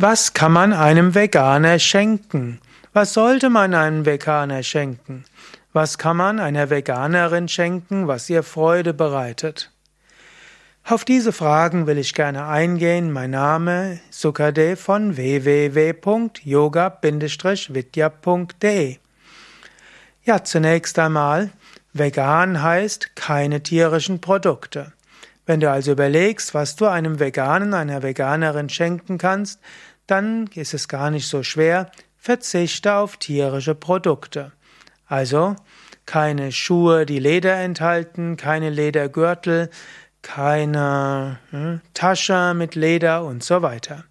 Was kann man einem Veganer schenken? Was sollte man einem Veganer schenken? Was kann man einer Veganerin schenken, was ihr Freude bereitet? Auf diese Fragen will ich gerne eingehen. Mein Name Sukadev von www.yoga-vidya.de Ja, zunächst einmal, vegan heißt keine tierischen Produkte. Wenn du also überlegst, was du einem Veganen, einer Veganerin schenken kannst, dann ist es gar nicht so schwer, verzichte auf tierische Produkte. Also keine Schuhe, die Leder enthalten, keine Ledergürtel, keine hm, Tasche mit Leder und so weiter.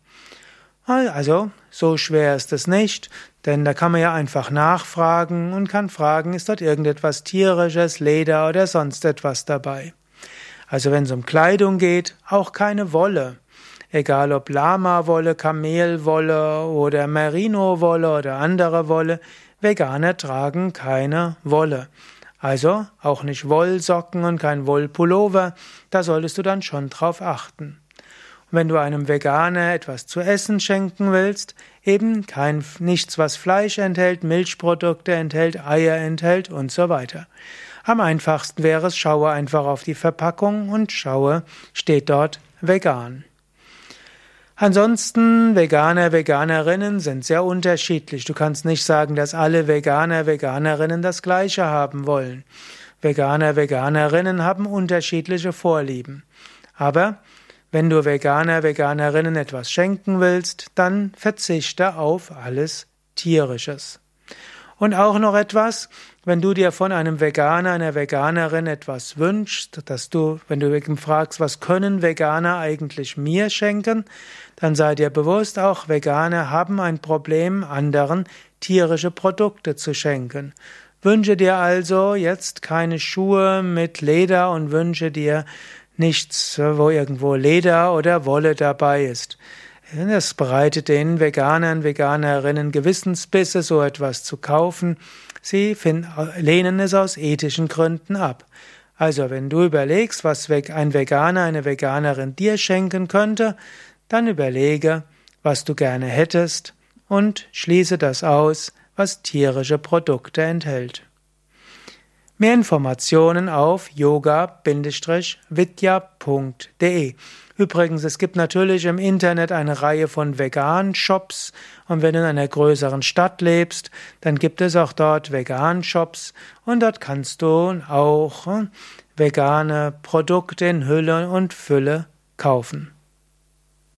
Also, so schwer ist es nicht, denn da kann man ja einfach nachfragen und kann fragen, ist dort irgendetwas tierisches, Leder oder sonst etwas dabei. Also wenn es um Kleidung geht, auch keine Wolle. Egal ob Lama-Wolle, Kamelwolle oder Merino-Wolle oder andere Wolle, Veganer tragen keine Wolle. Also auch nicht Wollsocken und kein Wollpullover, da solltest du dann schon drauf achten. Und wenn du einem Veganer etwas zu essen schenken willst, eben kein nichts, was Fleisch enthält, Milchprodukte enthält, Eier enthält und so weiter. Am einfachsten wäre es, schaue einfach auf die Verpackung und schaue, steht dort vegan. Ansonsten, Veganer, Veganerinnen sind sehr unterschiedlich. Du kannst nicht sagen, dass alle Veganer, Veganerinnen das Gleiche haben wollen. Veganer, Veganerinnen haben unterschiedliche Vorlieben. Aber wenn du Veganer, Veganerinnen etwas schenken willst, dann verzichte auf alles Tierisches. Und auch noch etwas, wenn du dir von einem Veganer, einer Veganerin etwas wünschst, dass du, wenn du fragst, was können Veganer eigentlich mir schenken, dann sei dir bewusst, auch Veganer haben ein Problem, anderen tierische Produkte zu schenken. Wünsche dir also jetzt keine Schuhe mit Leder und wünsche dir nichts, wo irgendwo Leder oder Wolle dabei ist. Das bereitet den Veganern, Veganerinnen Gewissensbisse, so etwas zu kaufen. Sie finden, lehnen es aus ethischen Gründen ab. Also, wenn du überlegst, was ein Veganer, eine Veganerin dir schenken könnte, dann überlege, was du gerne hättest und schließe das aus, was tierische Produkte enthält. Mehr Informationen auf yoga-vidya.de Übrigens, es gibt natürlich im Internet eine Reihe von Vegan-Shops. Und wenn du in einer größeren Stadt lebst, dann gibt es auch dort Vegan-Shops. Und dort kannst du auch vegane Produkte in Hülle und Fülle kaufen.